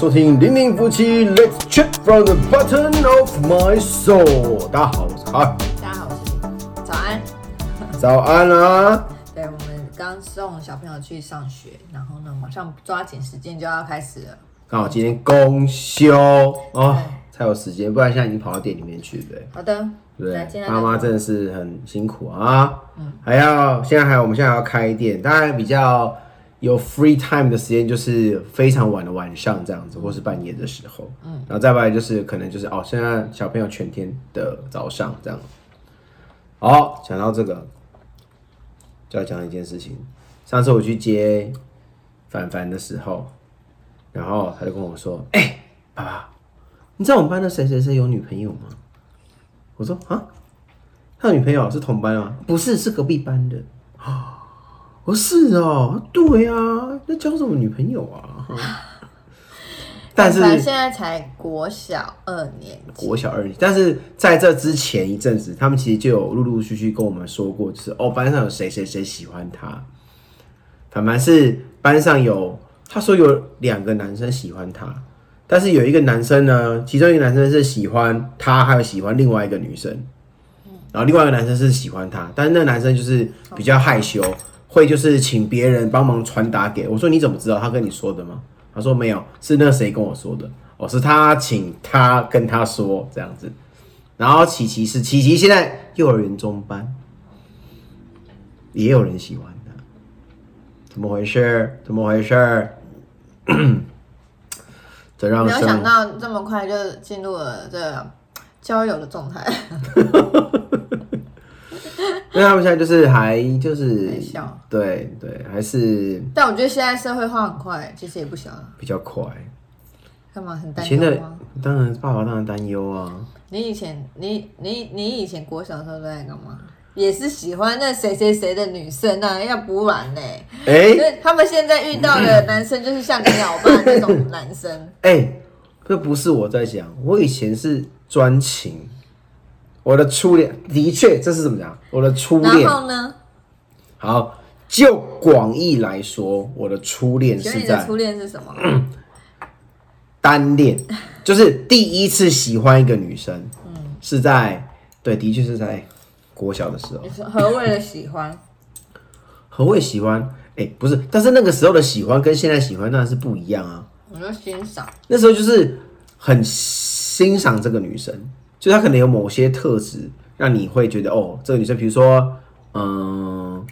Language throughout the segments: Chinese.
收听零零夫妻 Let's Chat from the bottom of my soul。大家好，我是卡。大家好，我是你。早安。早安啊！对，我们刚送小朋友去上学，然后呢，马上抓紧时间就要开始了。刚好今天公休哦，才有时间，不然现在已经跑到店里面去，对不对？好的，对妈妈真的是很辛苦啊，还要现在还有我们现在还要开店，当然比较有 free time 的时间就是非常晚的晚上这样子，或是半夜的时候，嗯，然后再不来就是可能就是哦，现在小朋友全天的早上这样。好，讲到这个，就要讲一件事情。上次我去接凡凡的时候，然后他就跟我说：“哎、爸爸，你知道我们班的谁谁谁有女朋友吗？”我说：“啊，他有女朋友是同班吗？不是，是隔壁班的。”我说：“是哦，对啊，那交什么女朋友啊？”但是现在才国小二年级，国小二年级，但是在这之前一阵子，他们其实就有陆陆续续跟我们说过，就是哦，班上有谁谁谁喜欢他。反正是班上有，他说有两个男生喜欢他，但是有一个男生呢，其中一个男生是喜欢他，还有喜欢另外一个女生，然后另外一个男生是喜欢他，但是那个男生就是比较害羞，会就是请别人帮忙传达给我说你怎么知道他跟你说的吗？他说没有，是那谁跟我说的，哦，是他请他跟他说这样子。然后琪琪是琪琪，现在幼儿园中班，也有人喜欢他，怎么回事？怎么回事？这让没有想到这么快就进入了这交友的状态，因为他们现在就是还就是还小对对，还是但我觉得现在社会化很快，其实也不小了。比较快。干嘛很担忧吗？当然爸爸当然担忧啊，你以前你你你以前国小的时候都在干嘛？也是喜欢那谁谁谁的女生啊，要不然呢？哎、所以他们现在遇到的男生就是像你老爸那种男生，哎、这不是我在讲，我以前是专情，我的初恋的确这是怎么讲？我的初恋然恋，后呢？好，就广义来说，我的初恋是在你的初恋是什么？单恋，就是第一次喜欢一个女生，嗯是在对，的确是在国小的时候何谓的喜欢？何谓喜欢？哎、不是，但是那个时候的喜欢跟现在喜欢当然是不一样啊。我就欣赏。那时候就是很欣赏这个女生，就她可能有某些特质，让你会觉得哦，这个女生，比如说，嗯，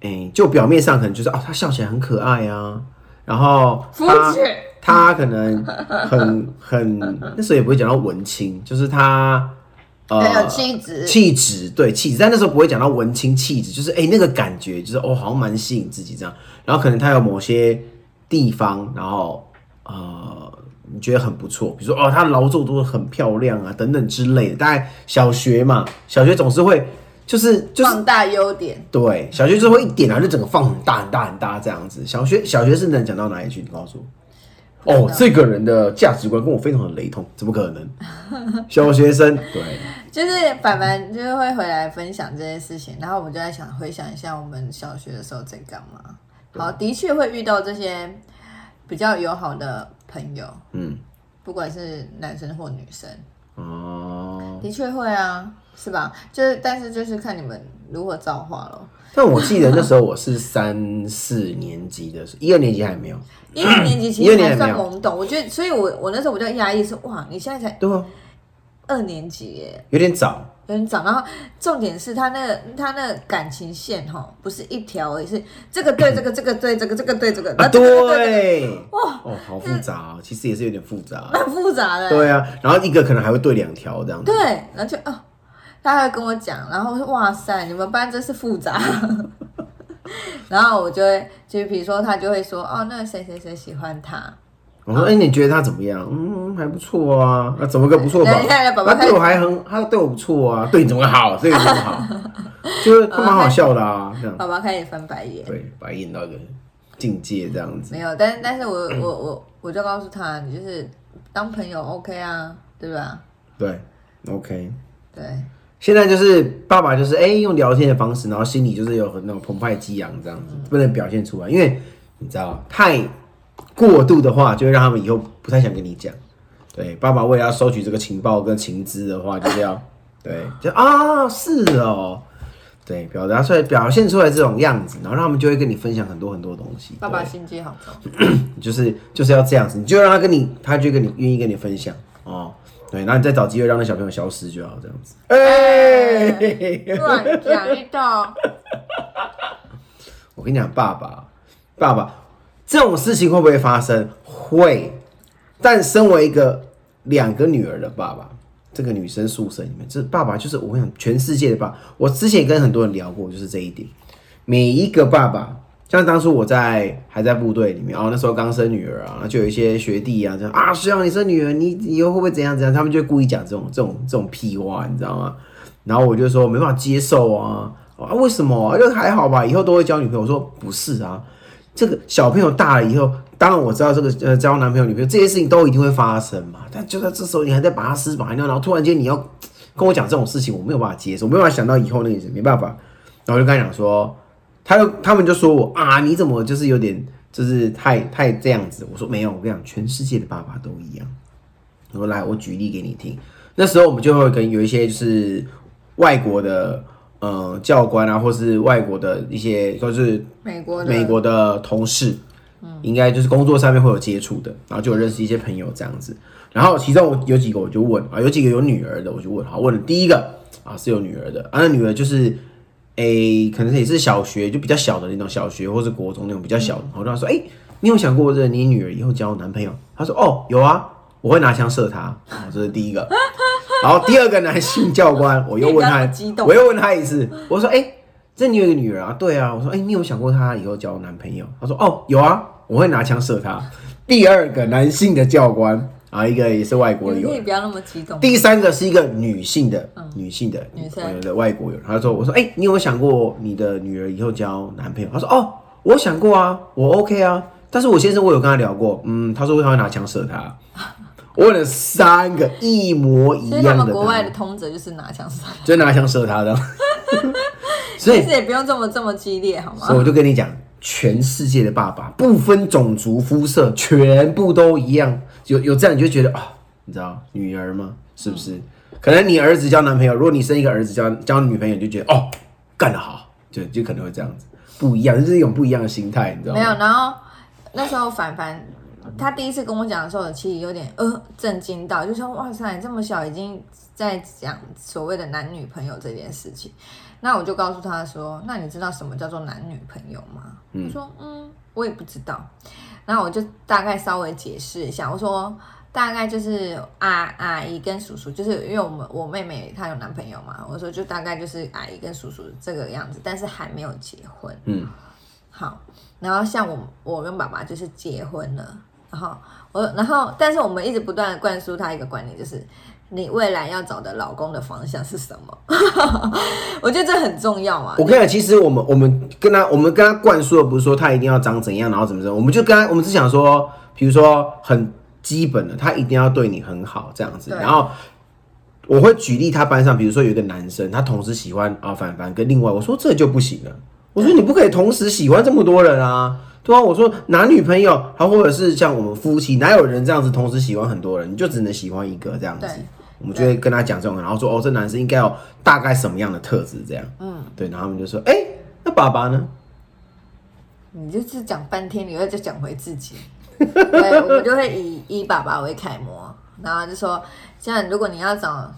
哎、就表面上可能就是哦，她笑起来很可爱啊，然后她她可能很很那时候也不会讲到文青，就是她 呃很有气质。气质对气质，但那时候不会讲到文青气质，就是哎、那个感觉就是哦，好像蛮吸引自己这样，然后可能她有某些地方，然后呃，你觉得很不错，比如说哦，他劳作都很漂亮啊，等等之类的。大概小学嘛，小学总是会就是就是放大优点，对，小学就是会一点啊，就整个放很大很大很大这样子。小学小学是能讲到哪里去？你告诉我。哦，这个人的价值观跟我非常的雷同，怎么可能？小学生对，就是凡凡就是会回来分享这些事情，然后我们就在想回想一下我们小学的时候在干嘛。好，的确会遇到这些比较友好的朋友，嗯，不管是男生或女生，哦。的确会啊，是吧？就是，但是就是看你们如何造化咯。但我记得那时候我是三四年级的时候，一二年级还没有。一二年级其实还算懵懂，我觉得，所以我我那时候我就压抑说，哇，你现在才对啊，二年级耶，有点早。有点早。然后重点是他那个他那个感情线哈，不是一条而已，是这个对这个，这个对这个，这个对这个，啊，对这个，对，哇，哦，好复杂哦，其实也是有点复杂。蛮复杂的。对啊，然后一个可能还会对两条这样子。对，然后就哦，他还会跟我讲，然后我说哇塞，你们班真是复杂。然后我就会，就比如说他就会说，哦，那个谁谁谁喜欢他，我说，哎、你觉得他怎么样？嗯，还不错啊。那、怎么个不错法？他对我还很，他对我不错啊。对你怎么好？对你怎么好？就是他蛮好笑的啊，这样。爸爸开始翻白眼。对，白眼到一个境界这样子。没有，但但是我我我我就告诉他，你就是当朋友 OK 啊，对吧？对，OK。对，现在就是爸爸就是哎、用聊天的方式，然后心里就是有很那种澎湃激昂这样子，不能表现出来，因为你知道太过度的话，就会让他们以后不太想跟你讲。对，爸爸为了要收取这个情报跟情资的话，就是要 对，就啊是哦，对，表达出来表现出来这种样子，然后他们就会跟你分享很多很多东西。爸爸心机好重，就是就是要这样子，你就让他跟你，他就跟你愿意跟你分享哦。对，然后你再找机会让那小朋友消失就好，这样子。哎，乱讲一道。我跟你讲，爸爸，爸爸，这种事情会不会发生？会。但身为一个两个女儿的爸爸，这个女生宿舍里面，这爸爸就是我想全世界的爸。我之前跟很多人聊过，就是这一点。每一个爸爸，像当初我在还在部队里面，哦，那时候刚生女儿啊，就有一些学弟啊，这样啊，希望你生女儿，你以后会不会怎样怎样？他们就故意讲这种这种这种屁话，你知道吗？然后我就说没办法接受啊，啊，为什么？就还好吧，以后都会交女朋友。我说不是啊，这个小朋友大了以后。当然我知道这个呃交男朋友女朋友这些事情都一定会发生嘛，但就在这时候你还在拔丝拔尿，然后突然间你要跟我讲这种事情，我没有办法接受，没有办法想到以后那个没办法，然后就跟他讲说，他就他们就说我啊你怎么就是有点就是太 太这样子，我说没有，我跟你讲全世界的爸爸都一样，我说来我举例给你听，那时候我们就会跟有一些就是外国的呃教官啊，或是外国的一些就是美国美国的同事。应该就是工作上面会有接触的，然后就有认识一些朋友这样子。然后其中我有几个我就问啊，有几个有女儿的我就问，好问了第一个啊是有女儿的啊，那女儿就是诶，可能也是小学就比较小的那种小学或是国中那种比较小的。我跟他说，哎，你有想过这你女儿以后交男朋友？他说，哦，有啊，我会拿枪射他。这是第一个。然后第二个男性教官，我又问他，我又问他一次，我说，哎。这你有一个女儿啊？对啊，我说，哎，你有想过她以后交男朋友？他说，哦，有啊，我会拿枪射他。第二个男性的教官啊，一个也是外国人，可以不要那么激动。第三个是一个女性的，女性的，女生的外国人。他说，我说，哎，你有想过你的女儿以后交男朋友？他说，哦，我想过啊，我 OK 啊，但是我先生我有跟他聊过，嗯，他说他会拿枪射他。我问了三个一模一样的，他们国外的通则就是拿枪射，就拿枪射他的。所以也不用这么这么激烈，好吗？所以我就跟你讲，全世界的爸爸不分种族肤色，全部都一样。有有这样你就觉得啊，你知道女儿吗？是不是？可能你儿子交男朋友，如果你生一个儿子交交女朋友，就觉得哦，干得好，就就可能会这样子，不一样，就是一种不一样的心态，你知道吗？没有。然后那时候凡凡他第一次跟我讲的时候，其实有点呃震惊到，就说哇塞，这么小已经在讲所谓的男女朋友这件事情。那我就告诉他说：“那你知道什么叫做男女朋友吗？”他说：“嗯，我也不知道。”然后我就大概稍微解释一下，我说：“大概就是阿阿姨跟叔叔，就是因为我们我妹妹她有男朋友嘛。”我说：“就大概就是阿姨跟叔叔这个样子，但是还没有结婚。”嗯，好。然后像我我跟爸爸就是结婚了，然后我然后但是我们一直不断的灌输他一个观念，就是。你未来要找的老公的方向是什么？我觉得这很重要啊。我跟你讲，其实我们我们跟他我们跟他灌输的不是说他一定要长怎样，然后怎么怎么，我们就跟他我们只想说，比如说很基本的，他一定要对你很好这样子。然后我会举例，他班上比如说有一个男生，他同时喜欢啊凡凡跟另外，我说这就不行了。我说你不可以同时喜欢这么多人啊，对啊。我说男女朋友，他或者是像我们夫妻，哪有人这样子同时喜欢很多人？你就只能喜欢一个这样子。我们就会跟他讲这种，然后说哦，这男生应该有大概什么样的特质，这样，嗯，对，然后他们就说，哎，那爸爸呢？你就是讲半天，你会再讲回自己，对，我们就会以以爸爸为楷模，然后就说，像如果你要找。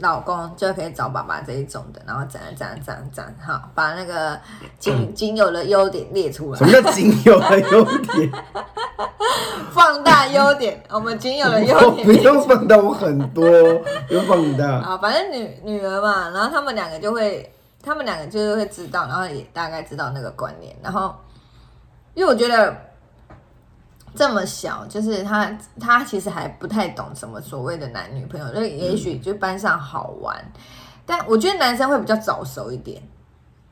老公就可以找爸爸这一种的，然后怎样怎样怎样怎样，好，把那个仅仅有的优点列出来。什么叫仅有的优点？放大优点，我们仅有的优点。不用放大我很多，不用放大。啊，反正女女儿嘛，然后他们两个就会，他们两个就是会知道，然后也大概知道那个观念，然后因为我觉得。这么小，就是他，他其实还不太懂什么所谓的男女朋友，就也许就班上好玩，但我觉得男生会比较早熟一点，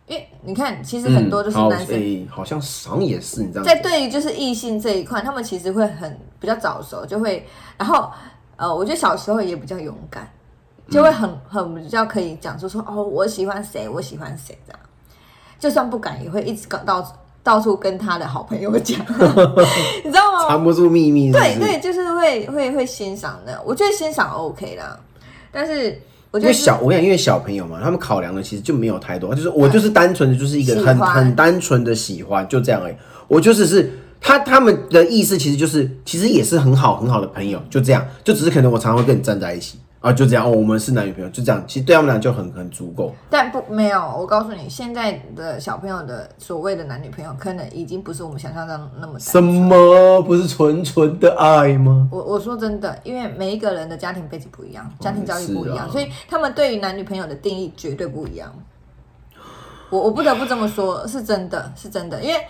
因为你看，其实很多就是男生，好像好像也是你知道，在对于就是异性这一块，他们其实会很比较早熟，就会，然后呃，我觉得小时候也比较勇敢，就会很很比较可以讲出说哦，我喜欢谁，我喜欢谁这样，就算不敢，也会一直搞到。到处跟他的好朋友讲，你知道吗？藏不住秘密。对对，就是会会会欣赏的。我觉得欣赏 OK 啦，但是我觉得因为小，我想因为小朋友嘛，他们考量的其实就没有太多，就是我就是单纯的就是一个很很单纯的喜欢，就这样而已。我就是是他他们的意思其实就是其实也是很好很好的朋友，就这样，就只是可能我常常会跟你站在一起啊，就这样哦，我们是男女朋友，就这样，其实对他们俩就很很足够。但不没有，我告诉你，现在的小朋友的所谓的男女朋友，可能已经不是我们想象中那么什么不是纯纯的爱吗？我我说真的，因为每一个人的家庭背景不一样，家庭教育不一样，所以他们对于男女朋友的定义绝对不一样。我我不得不这么说，是真的，是真的，因为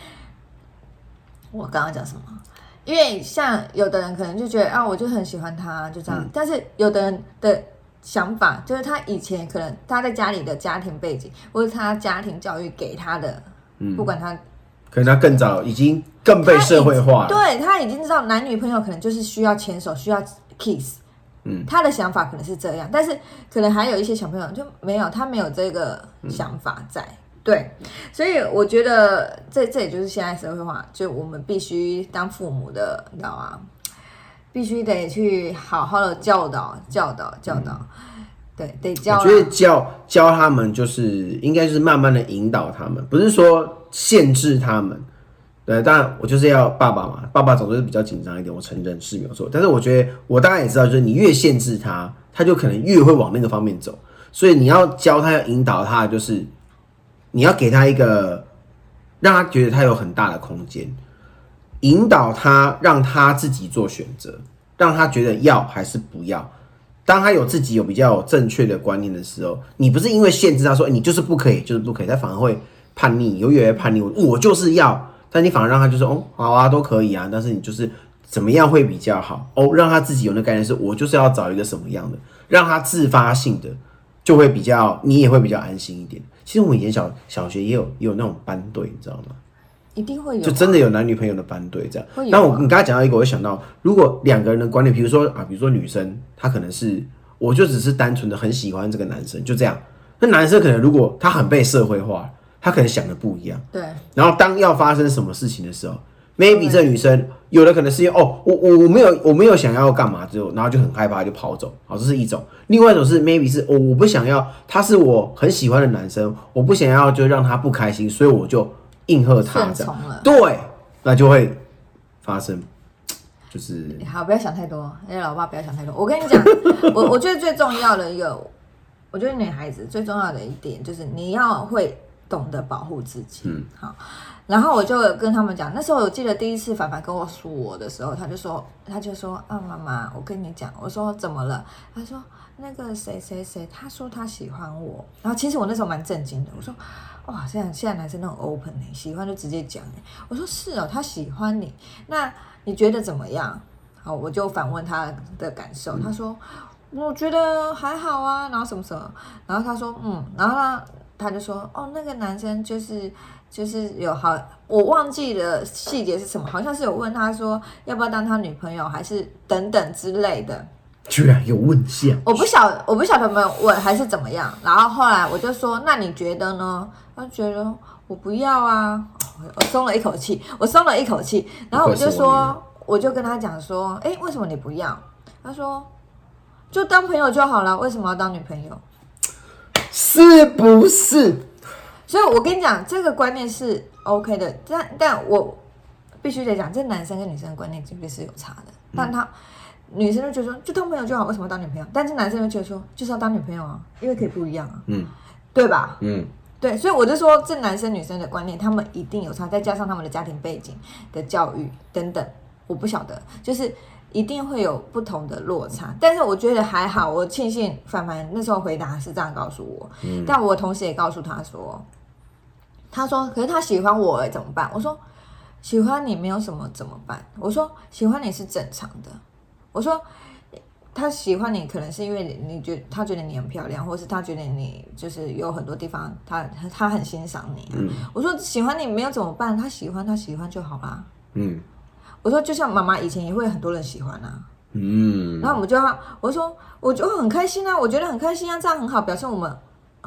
我刚刚讲什么？因为像有的人可能就觉得啊，我就很喜欢他，就这样。但是有的人的想法就是他以前可能他在家里的家庭背景，或者他家庭教育给他的，不管他可能他更早已经更被社会化了。对他已经知道男女朋友可能就是需要牵手，需要 kiss。嗯，他的想法可能是这样，但是可能还有一些小朋友就没有，他没有这个想法在。对，所以我觉得这这也就是现在社会化，就我们必须当父母的，你知道吗？必须得去好好的教导、教导、教导。对，得教。我觉得教教他们就是应该就是慢慢的引导他们，不是说限制他们。对，当然我就是要爸爸嘛，爸爸总是比较紧张一点，我承认是没有错。但是我觉得我大概也知道，就是你越限制他，他就可能越会往那个方面走。所以你要教他，要引导他，就是你要给他一个让他觉得他有很大的空间，引导他，让他自己做选择，让他觉得要还是不要。当他有自己有比较正确的观念的时候，你不是因为限制他说、欸你就是不可以，就是不可以，他反而会叛逆，有越来越叛逆。我我就是要，但你反而让他就是哦，好啊，都可以啊，但是你就是怎么样会比较好哦，让他自己有那概念，是我就是要找一个什么样的，让他自发性的就会比较，你也会比较安心一点。其实我们以前小小学也有也有那种班队，你知道吗？一定会有啊，就真的有男女朋友的班队这样会。有啊我你刚才讲到一个，我就想到，如果两个人的观念，比如说啊，比如说女生，她可能是我就只是单纯的很喜欢这个男生，就这样。那男生可能如果他很被社会化，他可能想的不一样。对然后当要发生什么事情的时候，maybe 这女生有的可能是因为哦，我我我没有我没有想要干嘛之后，然后就很害怕就跑走，好，这是一种。另外一种是 maybe 是哦，我不想要，他是我很喜欢的男生，我不想要就让他不开心，所以我就应和他这样。对，那就会发生，就是好，不要想太多，哎，老爸不要想太多。我跟你讲，我我觉得最重要的一个，我觉得女孩子最重要的一点就是你要会懂得保护自己。嗯，好。然后我就跟他们讲，那时候我记得第一次凡凡跟我说我的时候，他就说，他就说啊，妈妈，我跟你讲，我说怎么了？他说那个谁谁谁，他说他喜欢我。然后其实我那时候蛮震惊的，我说哇，现在现在男生那种 open 哎、喜欢就直接讲哎、我说是哦，他喜欢你，那你觉得怎么样？好，我就反问他的感受，他说我觉得还好啊，然后什么什么，然后他说嗯，然后他他就说哦，那个男生就是就是有好，我忘记了细节是什么，好像是有问他说要不要当他女朋友，还是等等之类的。居然有问下，我不晓我不晓得有没有问还是怎么样，然后后来我就说，那你觉得呢？他觉得我不要啊，哦我松了一口气，我松了一口气，然后我就说，我就跟他讲说，哎，为什么你不要？他说，就当朋友就好了，为什么要当女朋友？是不是？所以我跟你讲，这个观念是 OK 的，但但我必须得讲，这男生跟女生的观念绝对是有差的。但他、女生就觉得说，就当朋友就好，为什么要当女朋友？但是男生就觉得说，就是要当女朋友啊，因为可以不一样啊，嗯对吧？嗯，对，所以我就说，这男生女生的观念，他们一定有差，再加上他们的家庭背景的教育等等，我不晓得，就是一定会有不同的落差。但是我觉得还好，我庆幸凡凡那时候回答是这样告诉我，但我同时也告诉他说，他说，可是他喜欢我哎，怎么办？我说，喜欢你没有什么怎么办？我说，喜欢你是正常的。我说。他喜欢你，可能是因为你你觉得他觉得你很漂亮，或是他觉得你就是有很多地方他他很欣赏你、啊。我说喜欢你没有怎么办？他喜欢他喜欢就好啦。嗯我说就像妈妈以前也会很多人喜欢啊，嗯，然后我们就要我说我就很开心啊，我觉得很开心啊，这样很好，表现我们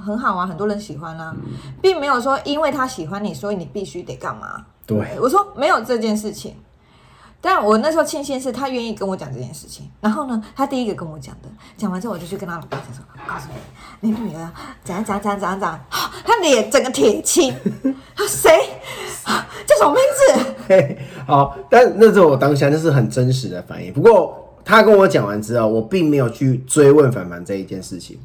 很好啊，很多人喜欢啊，并没有说因为他喜欢你，所以你必须得干嘛。对，我说没有这件事情，但我那时候庆幸是他愿意跟我讲这件事情，然后呢，他第一个跟我讲的，讲完之后我就去跟他老爸讲说，告诉你，你女儿怎样怎样怎样怎样。怎样，他脸整个铁青，他谁？叫什么名字？嘿，好，但那是我当下那是很真实的反应。不过他跟我讲完之后，我并没有去追问凡凡这一件事情，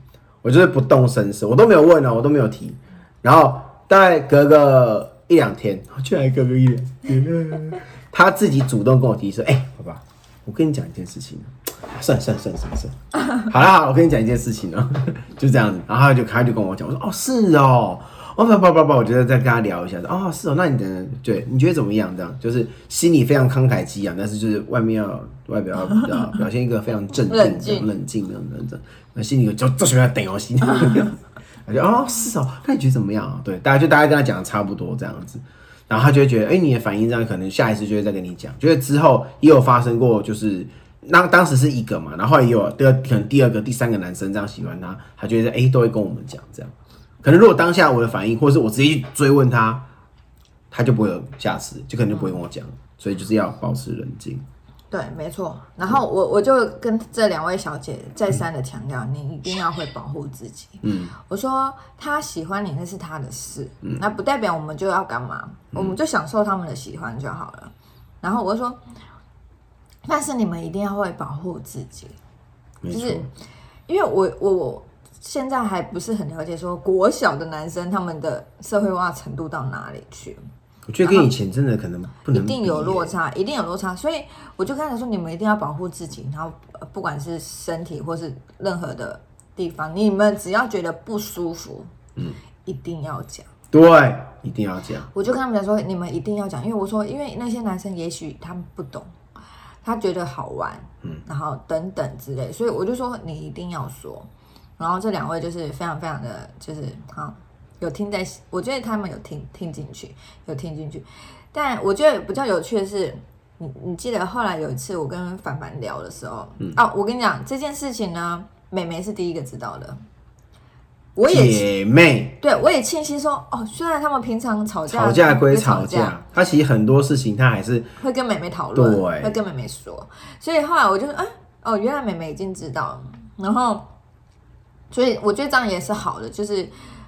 我就是不动声色，我都没有问哦，我都没有提。然后大概隔个一两天，居然隔个一两天，他自己主动跟我提说：“哎、爸爸，我跟你讲一件事情。”算了算了算了算了算了，好了好了，我跟你讲一件事情哦，就这样子。然后他就他就跟我讲，我说：“哦，是哦。”哦，不不不不，我觉得再跟他聊一下，说哦，是哦，那你等对，你觉得怎么样？这样就是心里非常慷慨激昂，但是就是外面要外表要比较表现一个非常镇定、冷静冷静的那种，那心里有就这什么要等哦心，我就哦是哦，那你觉得怎么样啊？对，大家就大家跟他讲的差不多这样子，然后他就会觉得，哎、你的反应这样，可能下一次就会再跟你讲，觉得之后也有发生过，就是那当时是一个嘛，然后也有第二可能第二个、第三个男生这样喜欢他，他觉得哎、都会跟我们讲这样。可能如果当下我的反应，或者是我直接去追问他，他就不会有下次，就可能就不会跟我讲，所以就是要保持冷静。对，没错。然后我我就跟这两位小姐再三的强调，你一定要会保护自己。嗯，我说他喜欢你那是他的事，那不代表我们就要干嘛，我们就享受他们的喜欢就好了。然后我说，但是你们一定要会保护自己，就是因为我我我现在还不是很了解说国小的男生他们的社会化程度到哪里去。我觉得跟以前真的可能不能一定有。落差，一定有落差。所以我就开始说，你们一定要保护自己，然后呃不管是身体或是任何的地方，你们只要觉得不舒服，嗯，一定要讲。对，一定要讲。我就跟他们讲说，你们一定要讲，因为我说，因为那些男生也许他们不懂，他觉得好玩，嗯，然后等等之类，所以我就说你一定要说。然后这两位就是非常非常的，就是好有听在，我觉得他们有听听进去，有听进去。但我觉得比较有趣的是，你你记得后来有一次我跟凡凡聊的时候，嗯。哦，我跟你讲这件事情呢，美眉是第一个知道的，我也姐妹。对我也庆幸说，哦，虽然他们平常吵架吵架归吵架，他其实很多事情他还是会跟妹妹讨论，对。会跟妹妹说，所以后来我就说，哎、哦，原来妹妹已经知道。了，然后，所以我觉得这样也是好的，就是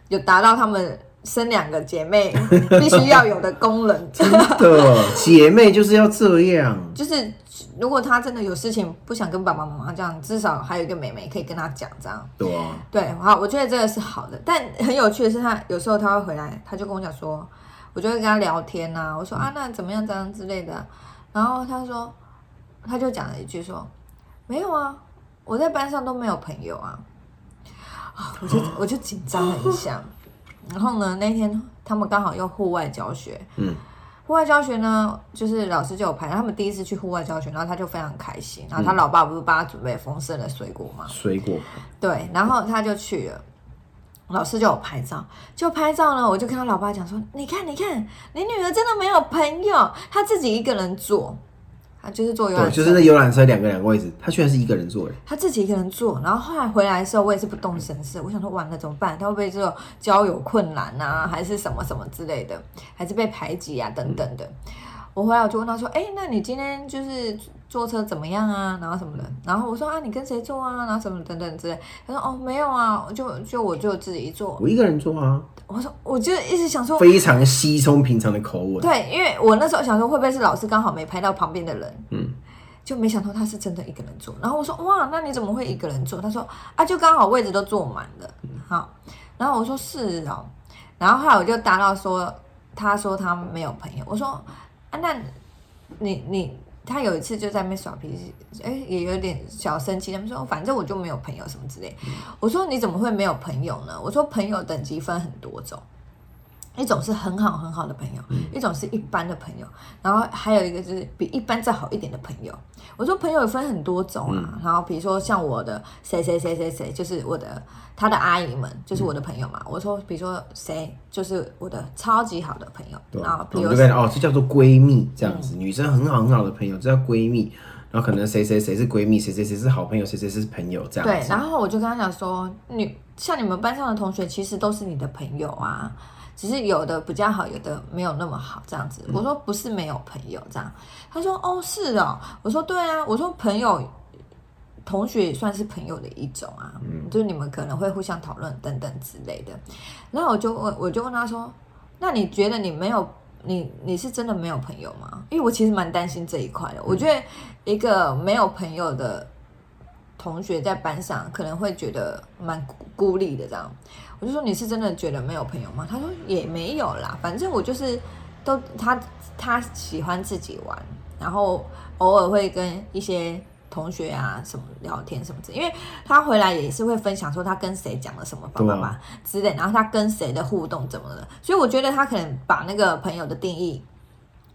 有达到他们生两个姐妹 必须要有的功能，真的姐妹就是要这样。就是如果她真的有事情不想跟爸爸妈妈讲，至少还有一个妹妹可以跟她讲，这样。对啊，对，好，我觉得这个是好的，但很有趣的是她，有时候她会回来，她就跟我讲说，我就会跟她聊天呐、我说啊，那怎么样，这样？之类的，然后她说，她就讲了一句说，没有啊，我在班上都没有朋友啊，啊，我就我就紧张了一下，然后呢，那天他们刚好用户外教学，嗯，户外教学呢，就是老师就有排，他们第一次去户外教学，然后他就非常开心，然后他老爸不是帮他准备丰盛的水果吗？水果。对，然后他就去了，老师就有拍照，就拍照呢，我就跟他老爸讲说，你看，你看，你女儿真的没有朋友，她自己一个人坐，她就是坐游对，览车，就是那游览车两个两个位置，他居然是一个人坐的。他自己一个人坐，然后后来回来的时候，我也是不动声色，我想说完了怎么办？他会不会这种交友困难啊，还是什么什么之类的，还是被排挤啊等等的。我回来我就问他说：“哎、那你今天就是坐车怎么样啊？然后什么的？”然后我说：“啊，你跟谁坐啊？然后什么等等之类。”他说：“哦，没有啊，就就我就自己坐。我一个人坐啊，”我说：“我就一直想说，非常稀松平常的口吻。对，因为我那时候想说会不会是老师刚好没拍到旁边的人，嗯，就没想到他是真的一个人坐。然后我说哇，那你怎么会一个人坐？他说啊，就刚好位置都坐满了。好，然后我说是哦，然后后来我就答到说，他说他没有朋友。我说啊，那你你。他有一次就在那边耍脾气，哎，也有点小生气。他们说，反正我就没有朋友什么之类。我说你怎么会没有朋友呢？我说朋友等级分很多种，一种是很好很好的朋友，一种是一般的朋友，然后还有一个就是比一般再好一点的朋友。我说朋友分很多种啊，然后比如说像我的谁谁谁谁谁，就是我的他的阿姨们，就是我的朋友嘛。我说比如说谁，就是我的超级好的朋友，对然后比我如哦，这叫做闺蜜这样子，女生很好很好的朋友，这叫闺蜜。然后可能谁谁谁是闺蜜，谁谁谁是好朋友，谁谁谁是朋友这样对，然后我就跟他讲说，你像你们班上的同学，其实都是你的朋友啊，只是有的比较好，有的没有那么好，这样子。我说不是没有朋友这样，他说哦是哦，我说对啊，我说朋友。同学也算是朋友的一种啊，就是你们可能会互相讨论等等之类的。然后我就问，我就问他说：“那你觉得你没有你你是真的没有朋友吗？”因为我其实蛮担心这一块的。我觉得一个没有朋友的同学在班上可能会觉得蛮孤立的。这样，我就说：“你是真的觉得没有朋友吗？”他说：“也没有啦，反正我就是都他他喜欢自己玩，然后偶尔会跟一些。”同学啊，什么聊天什么的，因为他回来也是会分享说他跟谁讲了什么，爸爸妈之类，然后他跟谁的互动怎么了，所以我觉得他可能把那个朋友的定义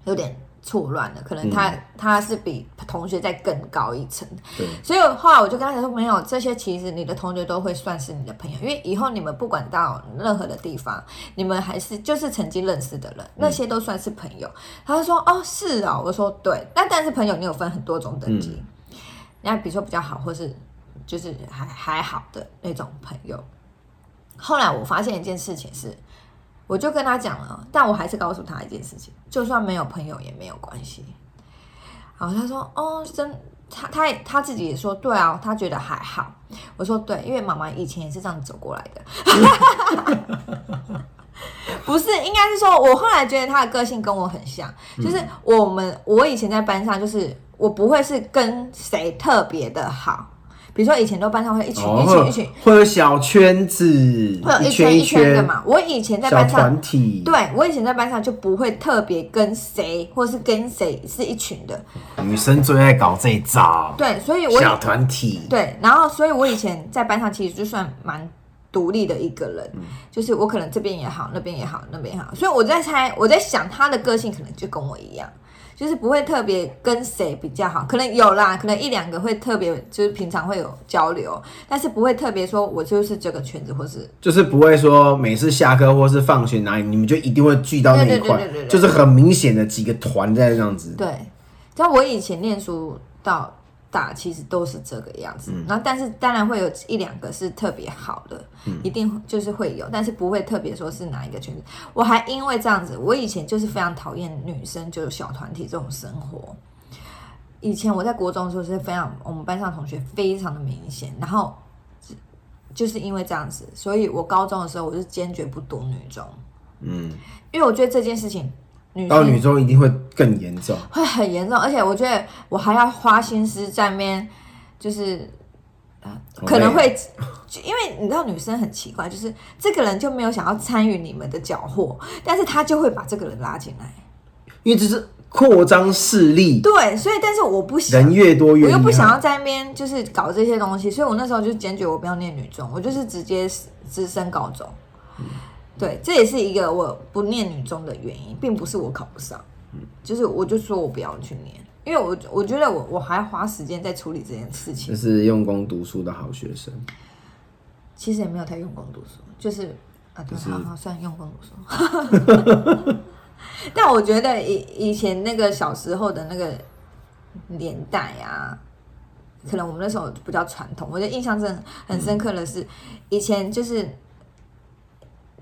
有点错乱了，可能他他是比同学再更高一层。对，所以后来我就跟他讲说，没有这些，其实你的同学都会算是你的朋友，因为以后你们不管到任何的地方，你们还是就是曾经认识的人，那些都算是朋友。他就说哦，是哦，我说对，那但是朋友你有分很多种等级。那比如说比较好，或是就是还还好的那种朋友。后来我发现一件事情是，我就跟他讲了，但我还是告诉他一件事情，就算没有朋友也没有关系。然后他说：“哦，真他他他自己也说对啊，他觉得还好。”我说：“对，因为妈妈以前也是这样走过来的。”不是，应该是说，我后来觉得他的个性跟我很像，就是我们我以前在班上就是。我不会是跟谁特别的好，比如说以前都班上会一群一群一群，会有小圈子，会有一圈一圈的嘛。我以前在班上，团体，对我以前在班上就不会特别跟谁，或是跟谁是一群的。女生最爱搞这一招，对，所以我小团体，对，然后所以我以前在班上其实就算蛮独立的一个人，就是我可能这边也好，那边也好，那边也好，所以我在猜，我在想他的个性可能就跟我一样。就是不会特别跟谁比较好，可能有啦，可能一两个会特别，就是平常会有交流，但是不会特别说我就是这个圈子，或是就是不会说每次下课或是放学哪里，你们就一定会聚到那一块，就是很明显的几个团在这样子。对，像我以前念书到。大其实都是这个样子，然后但是当然会有一两个是特别好的，一定就是会有，但是不会特别说是哪一个圈子。我还因为这样子，我以前就是非常讨厌女生就是小团体这种生活。以前我在国中的时候是非常，我们班上同学非常的明显，然后就是因为这样子，所以我高中的时候我是坚决不读女中，嗯，因为我觉得这件事情。到女中一定会更严重，会很严重，而且我觉得我还要花心思在那边，就是可能会，因为你知道女生很奇怪，就是这个人就没有想要参与你们的缴获，但是他就会把这个人拉进来，因为这是扩张势力。对，所以但是我不想人越多越，我又不想要在那边就是搞这些东西，所以我那时候就坚决我不要念女中，我就是直接直升高中。对，这也是一个我不念女中的原因，并不是我考不上，就是我就说我不要去念，因为我我觉得我我还花时间在处理这件事情。就是用功读书的好学生，其实也没有太用功读书，就是啊，对，好好算用功读书。但我觉得以以前那个小时候的那个年代啊，可能我们那时候比较传统，我觉得印象真的很深刻的是，以前就是。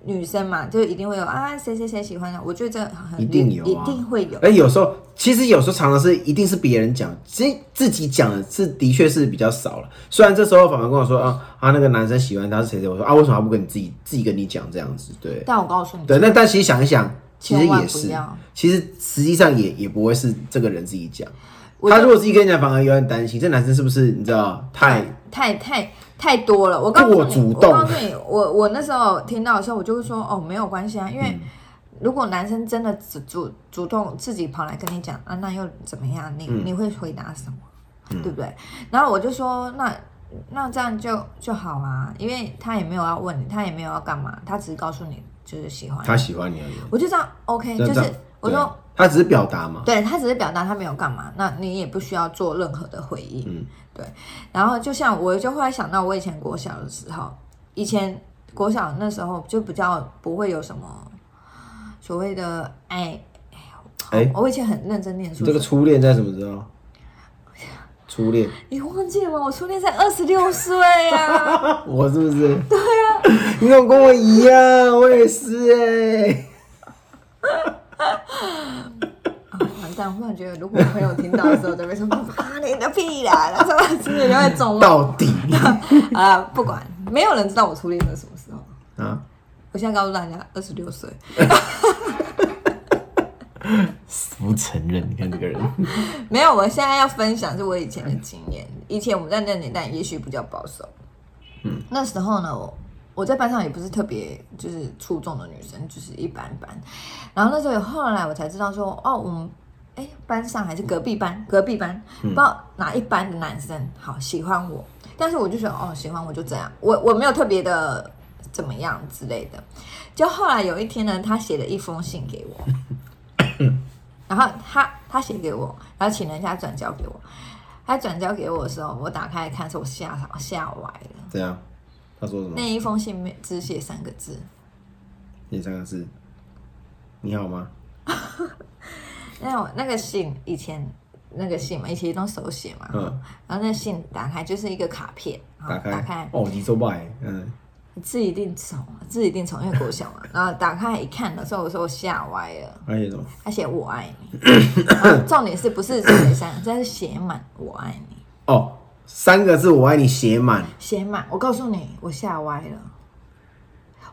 女生嘛，就一定会有啊，谁谁谁喜欢的，我觉得这一定有，一定会有。哎，有时候其实有时候常常是一定是别人讲，其实自己讲的是的确是比较少了。虽然这时候反而跟我说啊啊，那个男生喜欢他是谁谁，我说啊，为什么不跟你自己自己跟你讲这样子？对。但我告诉你，对，那但其实想一想，其实也是，其实实际上也也不会是这个人自己讲。他如果自己跟你讲，反而有点担心，这男生是不是你知道太太太。太多了，我告诉你，我告诉你，我我那时候听到的时候，我就会说哦，没有关系啊，因为如果男生真的主主主动自己跑来跟你讲啊，那又怎么样？你你会回答什么？对不对？然后我就说那那这样就就好啊，因为他也没有要问你，他也没有要干嘛，他只是告诉你就是喜欢他喜欢你而已。我就这样 OK，就是我说他只是表达嘛，对他只是表达，他没有干嘛，那你也不需要做任何的回应。嗯。对，然后就像我就会想到我以前国小的时候，以前国小那时候就比较不会有什么所谓的哎哎，我以前很认真念书。这个初恋在什么时候？初恋？你忘记了吗？我初恋才二十六岁呀！我是不是？对啊，你怎么跟我一样？我也是哎、啊完蛋！我忽然觉得，如果我朋友听到的时候，就会说：“啊，你的屁啦！”然后真的就会中了。到底 啊，不管，没有人知道我初恋是什么时候。啊，我现在告诉大家，二十六岁。不承认。你看这个人，没有，我现在要分享是我以前的经验。以前我们在那个年代，也许比较保守。嗯，那时候呢，我我在班上也不是特别就是出众的女生，就是一般般。然后那时候后来我才知道说，哦，我们哎班上还是隔壁班，隔壁班不知道哪一班的男生好喜欢我，但是我就觉得哦喜欢我就这样，我我没有特别的怎么样之类的。就后来有一天呢，他写了一封信给我。然后他他写给我，然后请人家转交给我。他转交给我的时候，我打开来看，是我吓吓歪了。怎样？他说什么那？一封信没只写三个字，写三个字，你好吗？那我那个信以前那个信嘛，以前都手写嘛，嗯然后那信打开就是一个卡片，打开。打开哦，你说吧，嗯，字一定丑，字一定丑，因为国小嘛。然后打开一看的时候，我说我吓歪了，还写什么？他写我爱你，重点是不是写三个字，是写满我爱你。哦，三个字我爱你写满，写满，我告诉你，我吓歪了。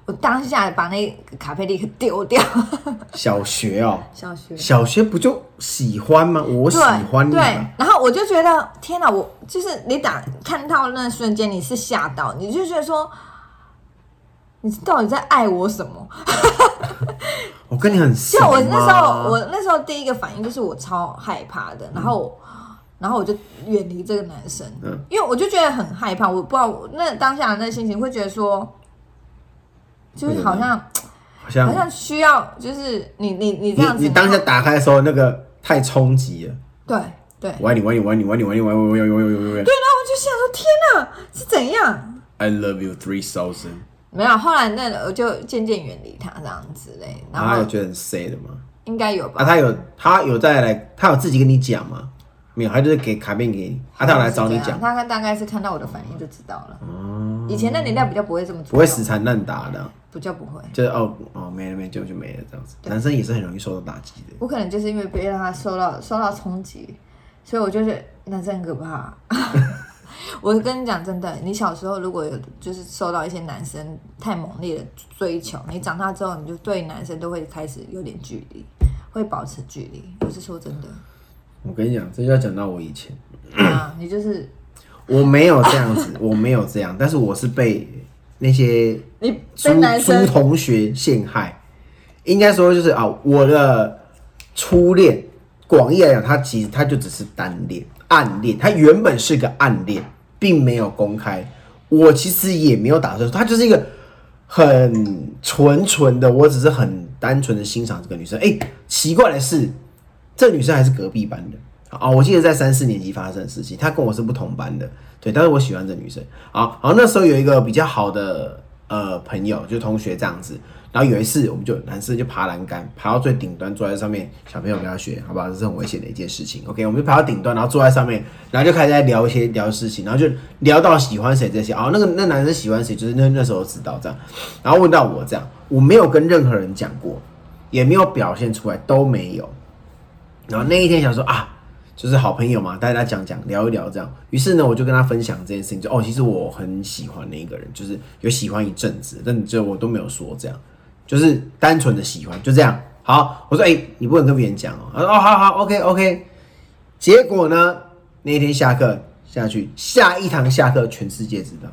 我当下把那个卡佩立刻丢掉。小学哦，小学小学不就喜欢吗？我喜欢你对，，然后我就觉得天哪，我就是你打看到那瞬间你是吓到，你就觉得说，你到底在爱我什么？我跟你很像就我那时候，我那时候第一个反应就是我超害怕的，然后我。然后我就远离这个男生，嗯因为我就觉得很害怕，我不知道我那当下的那心情会觉得说，就是好像好像好像需要，就是你你你这样子，你你当下打开的时候，那个太冲击了。对对对，我爱你，我爱你，我爱你，我爱你，我爱你，我爱你，我爱你，我爱你，我爱你，我爱你。然后我就想说，天哪，是怎样？I love you three thousand。没有，后来那我就渐渐远离他这样之类，然后觉得很 sad 吗？应该有吧？啊，他有他有再来，他有自己跟你讲吗？没有，他就是给卡片给你，啊，他有来找你讲，是这样他大概是看到我的反应就知道了。以前那年代比较不会这么做，不会死缠烂打的，比较不会。就是哦哦没了没就就没了这样子。男生也是很容易受到打击的。我可能就是因为别让他受到受到冲击，所以我就是男生很可怕。我跟你讲真的，你小时候如果有就是受到一些男生太猛烈的追求，你长大之后你就对男生都会开始有点距离，会保持距离。我是说真的我跟你讲，这就要讲到我以前，啊，你就是 我没有这样子，我没有这样，但是我是被那些你猪被男猪生同学陷害。应该说就是啊，我的初恋，广义来讲，他其实他就只是单恋、暗恋，他原本是个暗恋，并没有公开。我其实也没有打算，他就是一个很纯纯的，我只是很单纯的欣赏这个女生。哎、奇怪的是，这女生还是隔壁班的啊、我记得在三四年级发生的事情，她跟我是不同班的，对，但是我喜欢这女生。好，好，那时候有一个比较好的呃朋友，就同学这样子。然后有一次，我们就男生就爬栏杆，爬到最顶端，坐在上面。小朋友不要学，好不好？这是很危险的一件事情。OK，我们就爬到顶端，然后坐在上面，然后就开始在聊一些聊事情，然后就聊到喜欢谁这些。哦，那个那男生喜欢谁，就是那那时候知道这样。然后问到我这样，我没有跟任何人讲过，也没有表现出来，都没有。然后那一天想说啊，就是好朋友嘛，大家讲讲聊一聊这样。于是呢，我就跟他分享这件事情，就哦，其实我很喜欢那一个人，就是有喜欢一阵子，但就我都没有说这样，就是单纯的喜欢，就这样。好，我说哎、你不能跟别人讲哦。他说哦，好好，OK OK。结果呢，那一天下课下去，下一堂下课，全世界知道，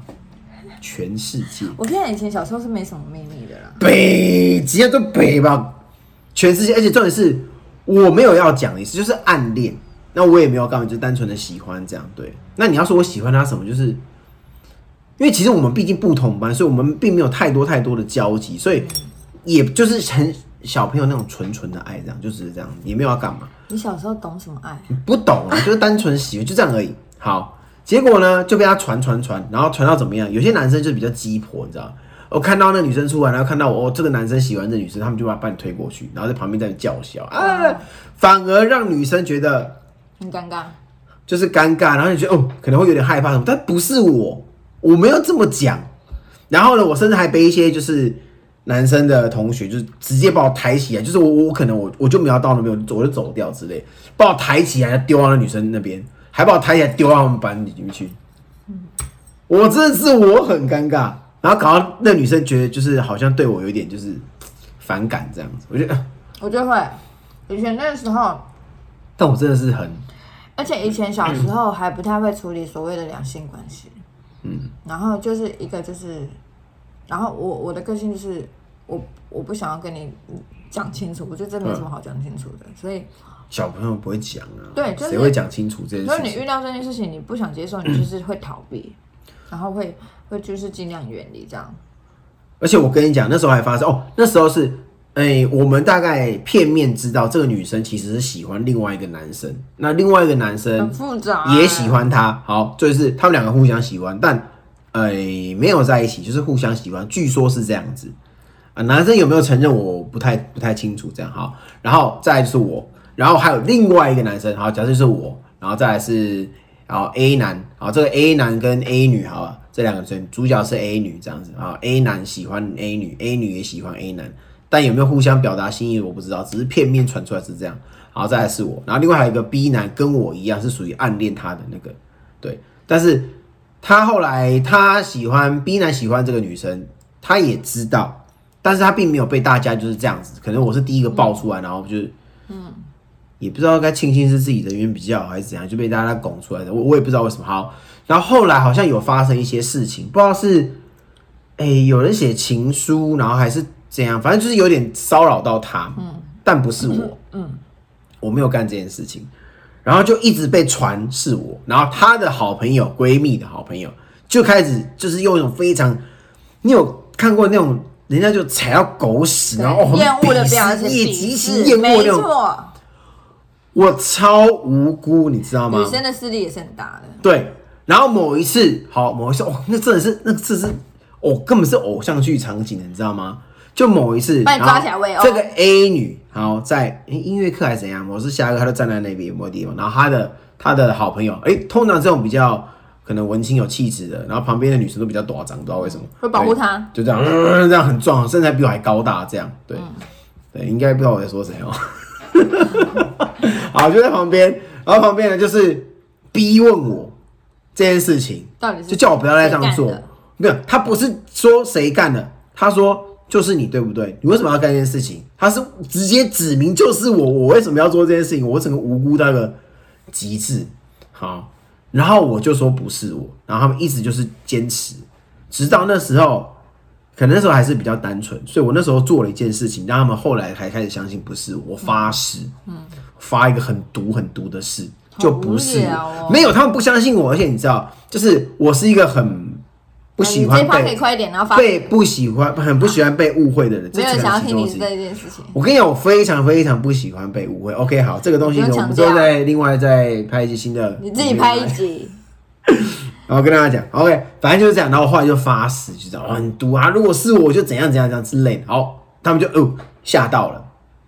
全世界。我跟你讲，以前小时候是没什么秘密的啦。北极啊，都北吧，全世界，而且重点是我没有要讲的意思，就是暗恋。那我也没有干嘛，就单纯的喜欢这样。对，那你要说我喜欢他什么，就是因为其实我们毕竟不同班，所以我们并没有太多太多的交集，所以也就是很小朋友那种纯纯的爱，这样就只是这样，也没有要干嘛。你小时候懂什么爱？不懂啊，就是单纯喜欢，就这样而已。好，结果呢就被他传传传，然后传到怎么样？有些男生就是比较鸡婆，你知道吗？我看到那女生出来，然后看到我哦，这个男生喜欢这女生，他们就把把你推过去，然后在旁边在叫嚣啊，反而让女生觉得很尴尬。就是尴尬，然后你觉得哦可能会有点害怕什么，但不是我，我没有这么讲。然后呢，我甚至还被一些就是男生的同学，就是直接把我抬起来，就是我我可能我我就没有到那边，我就走掉之类，把我抬起来丢到那女生那边，还把我抬起来丢到他们班里面去。我真的是我很尴尬，然后搞到那女生觉得就是好像对我有点就是反感这样子，我觉得，我就会，以前那个时候，但我真的是很，而且以前小时候还不太会处理所谓的两性关系，嗯，然后就是一个就是，然后我我的个性就是我我不想要跟你讲清楚，我觉得这没什么好讲清楚的，所以小朋友不会讲啊，对就是谁会讲清楚这件如果你事情？遇到这件事情你不想接受，你就是会逃避，然后会会就是尽量远离这样。而且我跟你讲，那时候还发生哦，那时候是，哎、我们大概片面知道这个女生其实是喜欢另外一个男生，那另外一个男生很复杂、欸也喜，欢她。好，就是他们两个互相喜欢，但哎、没有在一起，就是互相喜欢。据说是这样子啊，男生有没有承认我不太不太清楚。这样哈，然后再来就是我，然后还有另外一个男生，好，假设就是我，然后再来是然后 A 男，好，这个 A 男跟 A 女，好吧，这两个人主角是 A 女这样子啊，A 男喜欢 A 女，A 女也喜欢 A 男，但有没有互相表达心意我不知道，只是片面传出来是这样。然后，再来是我，然后另外还有一个 B 男跟我一样是属于暗恋他的那个，对，但是他后来他喜欢 B 男喜欢这个女生，他也知道，但是他并没有被大家就是这样子，可能我是第一个爆出来，然后就是嗯，也不知道该庆幸是自己人缘比较好还是怎样，就被大家拱出来的，我我也不知道为什么。好，然后后来好像有发生一些事情，不知道是哎、有人写情书，然后还是怎样，反正就是有点骚扰到他，嗯，但不是我，嗯，我没有干这件事情，然后就一直被传是我，然后她的好朋友、闺蜜的好朋友就开始就是用一种非常，你有看过那种人家就踩到狗屎，然后厌恶的表情，也鄙极其视厌恶那没种，错，我超无辜，你知道吗？女生的势力也是很大的。对，然后某一次，好，某一次，哦，那真的是，那这是，哦，根本是偶像剧场景的，你知道吗？就某一次，把你然后抓起来围殴这个 A 女，好在诶音乐课还是怎样，我是下课，她就站在那边某个地方，然后她的她的好朋友，哎，通常这种比较可能文青有气质的，然后旁边的女生都比较短长，不知道为什么，会保护她就这样、嗯这样很壮，身材比我还高大，这样，对，嗯对，应该不知道我在说谁哦。好，就在旁边，然后旁边呢就是逼问我这件事情，到底是就叫我不要再这样做。没有，他不是说谁干的，他说就是你对不对？你为什么要干这件事情？他是直接指明就是我，我为什么要做这件事情？我整个无辜到一个极致。好，然后我就说不是我，然后他们一直就是坚持，直到那时候。可能那时候还是比较单纯，所以我那时候做了一件事情，让他们后来才开始相信不是我。我发誓，嗯，发一个很毒很毒的誓，就不是。没有，他们不相信我，而且你知道，就是我是一个很不喜欢你这一趴可以被快一点，然后发被不喜欢、很不喜欢被误会的人。这没有是人想要听你这件事情。我跟你讲，我非常非常不喜欢被误会。OK，好，这个东西我们之后再另外再拍一集新的，你自己拍一集，然后跟大家讲，OK，反正就是这样。然后我后来就发誓，就这样，哦很毒啊！如果是我，就怎样怎样怎样之类的。好，他们就哦吓到了，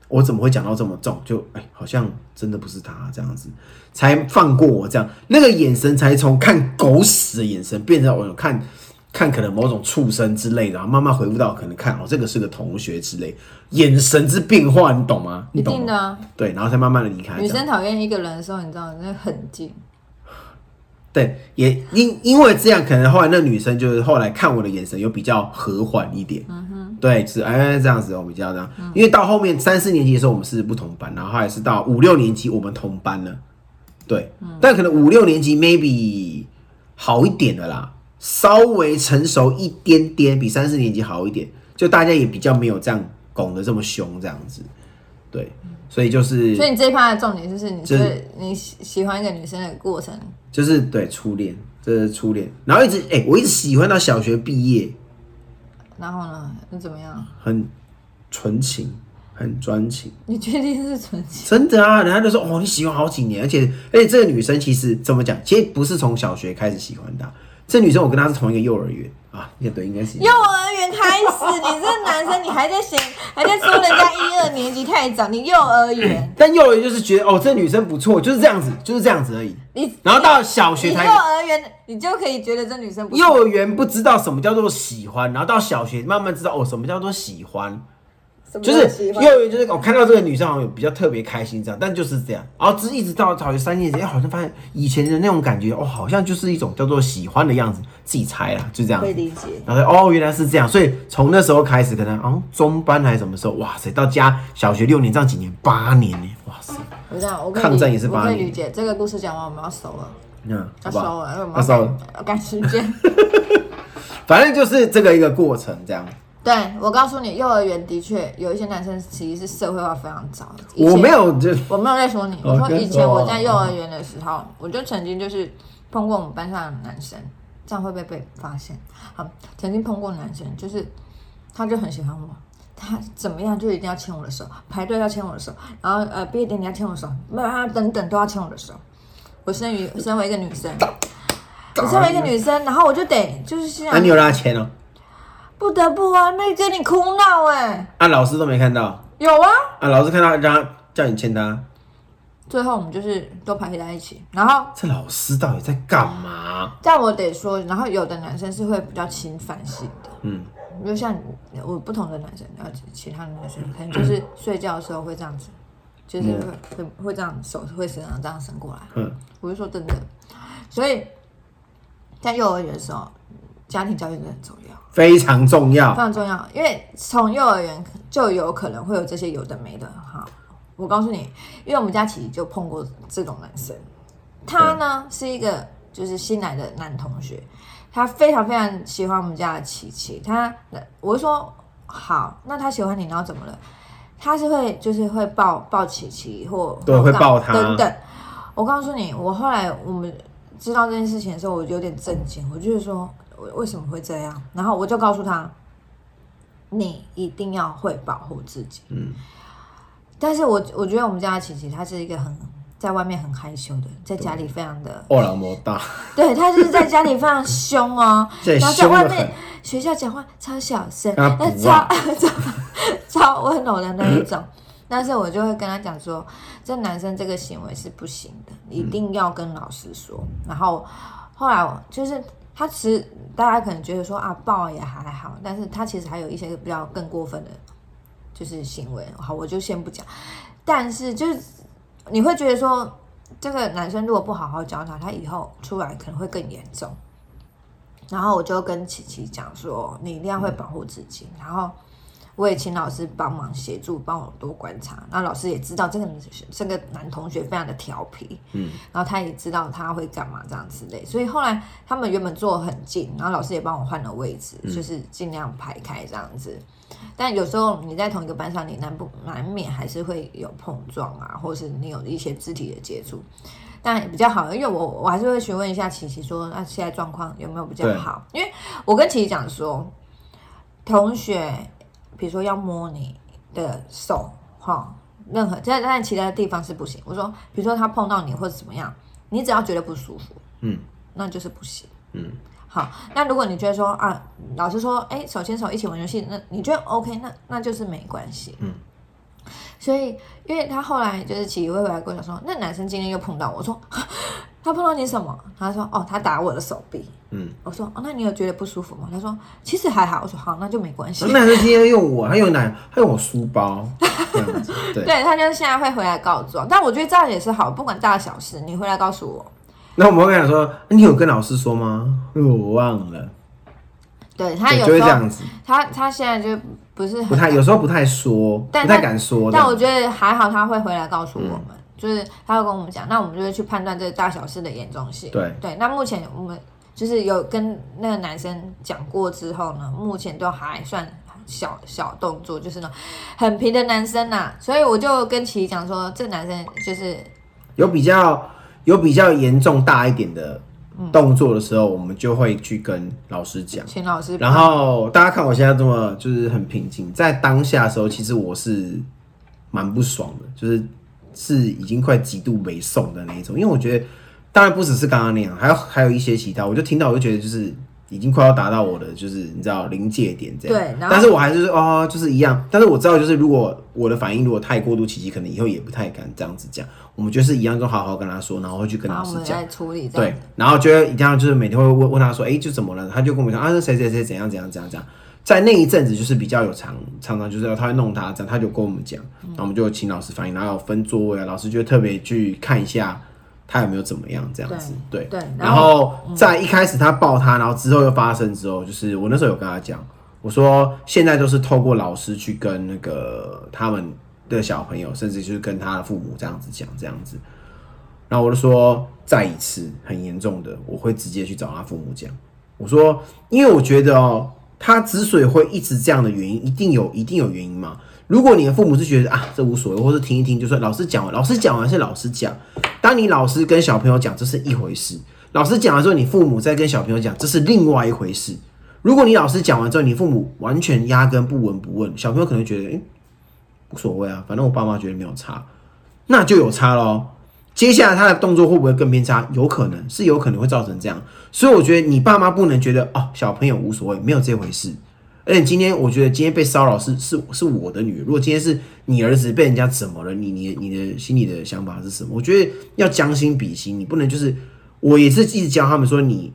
我怎么会讲到这么重？就哎，好像真的不是他这样子，才放过我这样。那个眼神才从看狗屎的眼神变成我有看看可能某种畜生之类的，然后慢慢回复到可能看哦这个是个同学之类，眼神之变化，你懂吗？你一懂吗？定的啊。对，然后才慢慢的离开。女生讨厌一个人的时候，你知道那很近，对，也因因为这样，可能后来那女生就是后来看我的眼神又比较和缓一点，嗯哼，对，是哎这样子哦，比较这样，因为到后面三四年级的时候我们是不同班，然后还是到五六年级我们同班了，对，但可能五六年级 maybe 好一点的啦，稍微成熟一点点，比三四年级好一点，就大家也比较没有这样拱的这么凶这样子，对，所以就是。所以你这一趴的重点就是你就是得你喜喜欢一个女生的过程，就是对初恋，这是初恋，然后一直哎、我一直喜欢到小学毕业，然后呢，你怎么样？很纯情，很专情，你确定是纯情？真的啊！人家就说哦，你喜欢好几年，而且而且这个女生其实怎么讲，其实不是从小学开始喜欢她，这女生我跟她是同一个幼儿园啊，也对，应该是幼儿园开始，你这男生你还在嫌，还在说人家一二年级太早，你幼儿园，但幼儿园就是觉得哦，这女生不错，就是这样子，就是这样子而已。你然后到小学才你幼儿园，你就可以觉得这女生不错幼儿园不知道什么叫做喜欢，然后到小学慢慢知道哦，什么叫做喜欢。就是幼儿园，就是我看到这个女生好像有比较特别开心这样，但就是这样，然后直一直到小学三年级，哎好像发现以前的那种感觉，哦，好像就是一种叫做喜欢的样子，自己猜啦，就这样可以。理解。然后哦，原来是这样，所以从那时候开始，可能哦中班还是什么时候，哇塞，到家小学六年，这样几年，八年呢，哇塞，我这样，我抗战也是我八年可以理解。这个故事讲完，我们要收了，嗯？要收了，因为我们要收了赶时间。反正就是这个一个过程，这样。对我告诉你，幼儿园的确有一些男生其实是社会化非常早。我没，有就我没有在说你，哦我说以前哦我在幼儿园的时候，我就曾经就是碰过我们班上的男生，这样会不会被发现？好，曾经碰过男生，就是他就很喜欢我。他怎么样就一定要牵我的手，排队要牵我的手，然后呃毕业典礼要牵我的手，啊等等都要牵我的手。我身于身为一个女生，我身为一个女生，然后我就得就是心想那你有让他签哦？不得不啊，妹跟你哭闹哎、啊，老师都没看到。有啊。啊，老师看到让他叫你签他，最后我们就是都排在一起，然后这老师到底在干嘛？但我得说，然后有的男生是会比较侵犯性的，嗯，比如像我不同的男生，然后其他的男生可能就是睡觉的时候会这样子，就是会会会这样手会这样这样伸过来，嗯，我是说真的，所以在幼儿园的时候，家庭教育真的很重要。非常重要非。常重要，因为从幼儿园就有可能会有这些有的没的哈。我告诉你，因为我们家琪琪就碰过这种男生，他呢是一个就是新来的男同学，他非常非常喜欢我们家的琪琪。他我就说好，那他喜欢你，然后怎么了？他是会就是会抱抱琪琪或对会抱他等等。我告诉你，我后来我们知道这件事情的时候，我有点震惊，我就是说为为什么会这样？然后我就告诉他，你一定要会保护自己。嗯，但是我我觉得我们家的琪琪，他是一个很在外面很害羞的，在家里非常的，对他就是在家里非常凶哦，然后在外面学校讲话超小声，那超不啊 超超温柔的那一种。但是我就会跟他讲说，这男生这个行为是不行的，一定要跟老师说。然后后来我就是他其实大家可能觉得说啊抱也还好，但是他其实还有一些比较更过分的，就是行为。好，我就先不讲。但是就是你会觉得说，这个男生如果不好好教他，他以后出来可能会更严重。然后我就跟琪琪讲说，你一定要会保护自己。然后我也请老师帮忙协助，帮我多观察。那老师也知道这个这个男同学非常的调皮，嗯，然后他也知道他会干嘛这样之类。所以后来他们原本坐很近，然后老师也帮我换了位置，就是尽量排开这样子。但有时候你在同一个班上，你难不难免还是会有碰撞啊，或是你有一些肢体的接触。但比较好，因为我我还是会询问一下琪琪说，那现在状况有没有比较好？因为我跟琪琪讲说，同学，比如说要摸你的手，哈，任何在在其他的地方是不行。我说，比如说他碰到你或者怎么样，你只要觉得不舒服，嗯，那就是不行。嗯，好，那如果你觉得说啊，老师说，哎，手牵手一起玩游戏，那你觉得 OK，那那就是没关系。嗯，所以因为他后来就是琪琪会回来跟我讲说，那男生今天又碰到我，我说啊 他碰到你什么？他说哦，他打我的手臂。嗯，我说哦，那你有觉得不舒服吗？他说其实还好。我说好，那就没关系。那男生今天用我，他用哪？他用我书包，对。对他就是现在会回来告状，但我觉得这样也是好，不管大小事，你回来告诉我。那我们会跟他说，你有跟老师说吗？我忘了，对他，有时候，这样子，他他现在就不是很不太，有时候不太说，不但不太敢说。但我觉得还好，他会回来告诉我们，嗯就是他会跟我们讲，那我们就会去判断这个大小事的严重性。对对，那目前我们就是有跟那个男生讲过之后呢，目前都还算小小动作，就是那种很皮的男生呐、所以我就跟琪琪讲说，这男生就是有比较有比较严重大一点的嗯动作的时候，我们就会去跟老师讲。请老师，然后大家看我现在这么就是很平静，在当下的时候，其实我是蛮不爽的，就是是已经快极度没送的那一种，因为我觉得，当然不只是刚刚那样，还有还有一些其他，我就听到我就觉得就是已经快要达到我的就是你知道临界点这样。对但是我还是哦，就是一样。但是我知道，就是如果我的反应如果太过度奇迹，可能以后也不太敢这样子讲。我们就是一样，就好好跟他说，然后会去跟老师讲。处理对，然后就会一定要就是每天会问问他说，哎、就怎么了？他就跟我们讲啊，谁谁谁怎样怎样怎样怎样。在那一阵子就是比较有常常常就是他会弄他这样，他就跟我们讲，然后我们就请老师反映，然后分座位啊，老师就特别去看一下他有没有怎么样这样子，对对然然后在一开始他抱他，然后之后又发生之后，就是我那时候有跟他讲，我说现在都是透过老师去跟那个他们的小朋友，甚至就是跟他的父母这样子讲这样子。然后我就说，再一次很严重的，我会直接去找他父母讲。我说，因为我觉得哦，他之所以会一直这样的原因，一定有一定有原因嘛。如果你的父母是觉得啊这无所谓，或者听一听就说老师讲完，老师讲完是老师讲。当你老师跟小朋友讲，这是一回事；老师讲完之后，你父母再跟小朋友讲，这是另外一回事。如果你老师讲完之后，你父母完全压根不闻不问，小朋友可能觉得，诶、无所谓啊，反正我爸妈觉得没有差，那就有差咯。接下来他的动作会不会更偏差？有可能是有可能会造成这样，所以我觉得你爸妈不能觉得哦，小朋友无所谓，没有这回事。而且今天我觉得今天被骚扰是是是我的女儿，如果今天是你儿子被人家怎么了，你你你的心里的想法是什么？我觉得要将心比心，你不能就是我也是一直教他们说你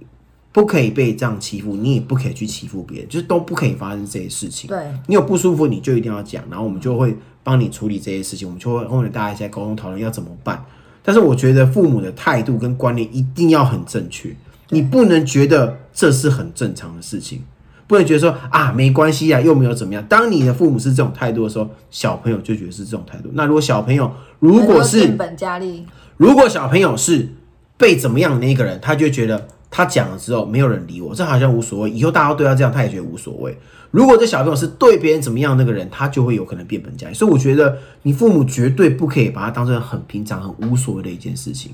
不可以被这样欺负，你也不可以去欺负别人，就是都不可以发生这些事情。对你有不舒服，你就一定要讲，然后我们就会帮你处理这些事情，我们就会后面大家一起来沟通讨论要怎么办。但是我觉得父母的态度跟观念一定要很正确，你不能觉得这是很正常的事情，不能觉得说啊没关系啊，又没有怎么样。当你的父母是这种态度的时候，小朋友就觉得是这种态度。那如果小朋友如果是变本加厉，如果小朋友是被怎么样的那一个人，他就觉得他讲了之后没有人理我，这好像无所谓，以后大家对他这样，他也觉得无所谓。如果这小朋友是对别人怎么样那个人，他就会有可能变本加厉。所以我觉得你父母绝对不可以把它当成很平常、很无所谓的一件事情。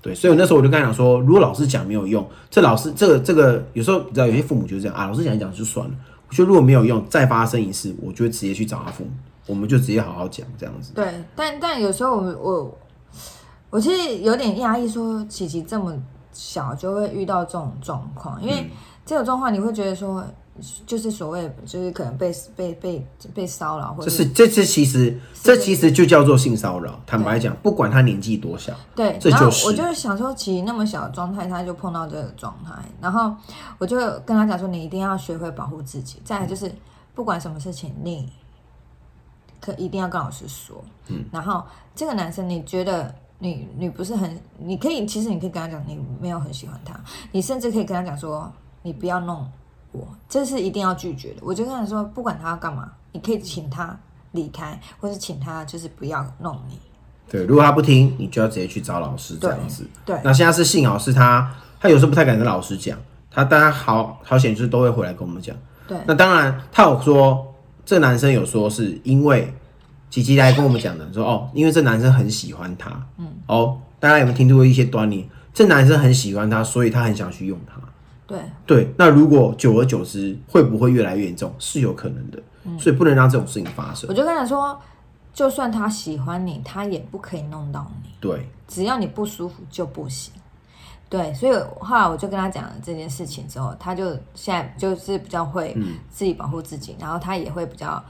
对，所以我那时候我就跟他讲说，如果老师讲没有用，这老师这个这个有时候你知道有些父母就是这样啊，老师讲一讲就算了。我觉得如果没有用，再发生一次，我就直接去找他父母，我们就直接好好讲这样子。对，但但有时候我我我其实有点压抑，说琪琪这么小就会遇到这种状况，因嗯为这种状况你会觉得说，就是所谓就是可能被被被被骚扰，或者这是这这其实这其实就叫做性骚扰。坦白讲，不管他年纪多小，对，这就是然后我就想说，其实那么小的状态，他就碰到这个状态，然后我就跟他讲说，你一定要学会保护自己。再来就是，不管什么事情，你可一定要跟老师说。嗯，然后这个男生，你觉得你你不是很，你可以，其实你可以跟他讲，你没有很喜欢他，你甚至可以跟他讲说，你不要弄我，这是一定要拒绝的。我就跟他说，不管他要干嘛，你可以请他离开，或是请他就是不要弄你。对，如果他不听，你就要直接去找老师这样子。对那现在是幸好是他，他有时候不太敢跟老师讲，他大家好好险就是都会回来跟我们讲。对那当然他有说，这男生有说是因为琪琪来跟我们讲的，说哦，因为这男生很喜欢他，嗯，哦，大家有没有听出一些端倪？这男生很喜欢他，所以他很想去用他。对，对，那如果久而久之会不会越来越严重？是有可能的，嗯所以不能让这种事情发生。我就跟他说，就算他喜欢你，他也不可以弄到你，对，只要你不舒服就不行。对，所以后来我就跟他讲了这件事情之后，他就现在就是比较会自己保护自己，然后他也会比较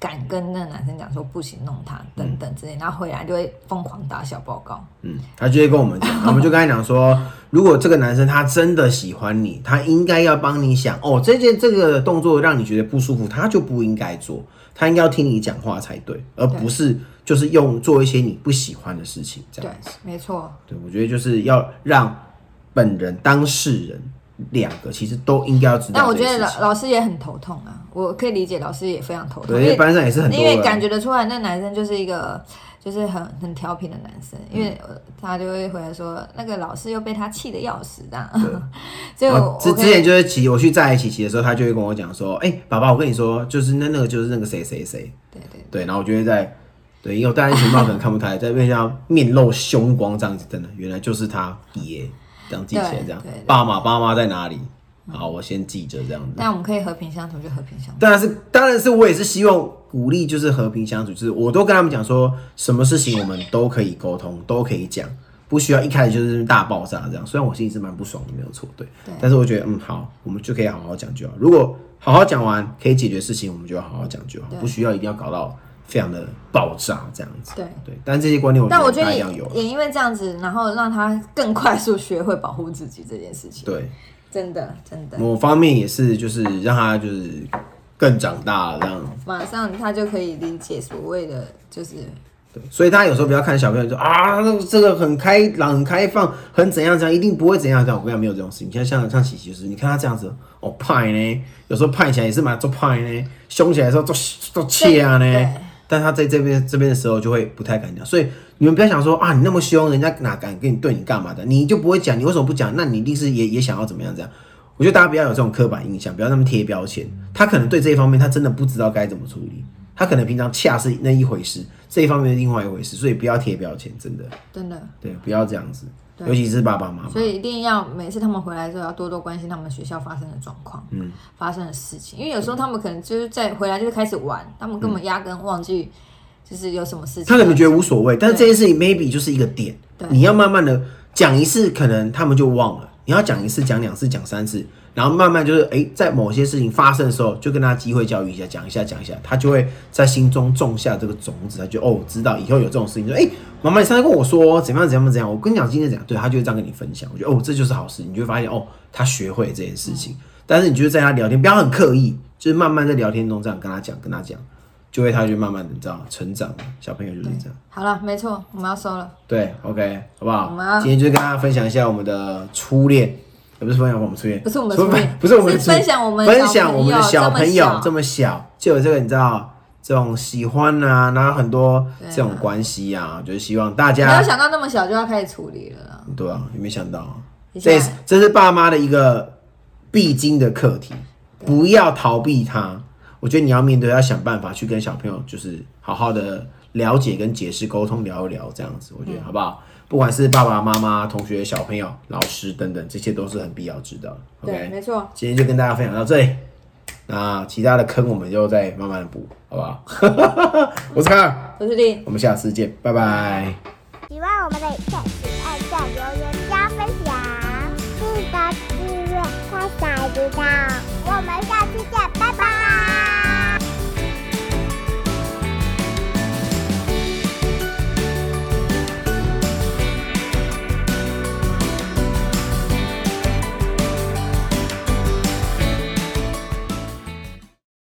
敢跟那个男生讲说不行弄他等等之类，然后回来就会疯狂打小报告。嗯，他就会跟我们讲，我们就跟他讲说，如果这个男生他真的喜欢你，他应该要帮你想哦，这件这个动作让你觉得不舒服，他就不应该做，他应该要听你讲话才对，而不是就是用做一些你不喜欢的事情这样子。，没错，对，我觉得就是要让本人当事人两个其实都应该要知道但我觉。得老老师也很头痛啊，我可以理解老师也非常头痛，对，因为班上也是很多因为感觉得出来，那男生就是一个就是很很调皮的男生，因为呃他就会回来说，那个老师又被他气得要死这样。所以之之前就是骑我去在一起骑的时候，他就会跟我讲说，哎、爸爸，我跟你说，就是那那个就是那个谁谁谁，对对对，然后我就会在，对，因为我戴安全帽可能看不太，在面上面露凶光这样子，真的，原来就是他爷这样记起来，这样爸妈爸妈在哪里？好，我先记着这样子。但我们可以和平相处就和平相处。当然是，当然是我也是希望鼓励就是和平相处，就是我都跟他们讲说，什么事情我们都可以沟通，都可以讲。不需要一开始就是大爆炸这样。虽然我心里是蛮不爽的，没有错，对，对但是我觉得嗯好，我们就可以好好讲就好。如果好好讲完可以解决事情，我们就要好好讲就好，不需要一定要搞到非常的爆炸这样子。对。对，但这些观念我但我觉得也要有。也因为这样子，然后让他更快速学会保护自己这件事情。对，真的真的，某方面也是就是让他就是更长大了这样。马上他就可以理解所谓的就是对，所以他有时候不要看小朋友说啊，那这个很开朗、很开放、很怎样怎样，一定不会怎样这样。我跟你讲，没有这种事情。像像像琪琪就是，你看他这样子，哦派呢，有时候派起来也是蛮做派呢，凶起来的时候做做气啊对呢。但他在这边这边的时候就会不太敢讲，所以你们不要想说啊，你那么凶，人家哪敢跟你对你干嘛的？你就不会讲，你为什么不讲？那你一定是也也想要怎么样这样？我觉得大家不要有这种刻板印象，不要那么贴标签。他可能对这一方面他真的不知道该怎么处理，他可能平常恰是那一回事，这一方面是另外一回事，所以不要贴标签，真的，真的，对，不要这样子，对尤其是爸爸妈妈。所。以一定要每次他们回来之后要多多关心他们学校发生的状况，嗯，发生的事情，因为有时候他们可能就是在回来就是开始玩，他们根本压根忘记就是有什么事情，他可能觉得无所谓，但是这件事情 maybe 就是一个点。对，你要慢慢的讲一次，可能他们就忘了。你要讲一次、讲两次、讲三次，然后慢慢就是，哎、在某些事情发生的时候，就跟他机会教育一下，讲一下、讲一下，他就会在心中种下这个种子，他就哦，知道以后有这种事情，就哎，妈妈，你上次跟我说怎么样、怎么样、怎样，我跟你讲今天怎样，对他就会这样跟你分享。我觉得哦，这就是好事，你就会发现哦，他学会这件事情。但是你就是在他聊天，不要很刻意，就是慢慢在聊天中这样跟他讲、跟他讲，就会他就慢慢的你知道成长，小朋友就是这样。好了，没错，我们要收了，对，OK，好不好我们要？今天就跟大家分享一下我们的初恋，也不是分享我们初恋，不是我们的初恋不是我们分享我们分享我们的小小朋友这么小，就有这个你知道这种喜欢啊，然后很多这种关系啊，就是希望大家没有想到那么小就要开始处理了。啦，对啊，也没想到，这是这是爸妈的一个必经的课题，不要逃避它。我觉得你要面对，要想办法去跟小朋友，就是好好的了解跟解释、沟通、聊一聊这样子，我觉得好不好？不管是爸爸妈妈、同学、小朋友、老师等等，这些都是很必要知道的。对，OK，没错，今天就跟大家分享到这里，那其他的坑我们就再慢慢的补，好不好？我是康尔，我是丽。我们下次见，拜拜。喜欢我们的影片，请按下留言加分享，记得订阅开小铃铛。我们下次见，拜拜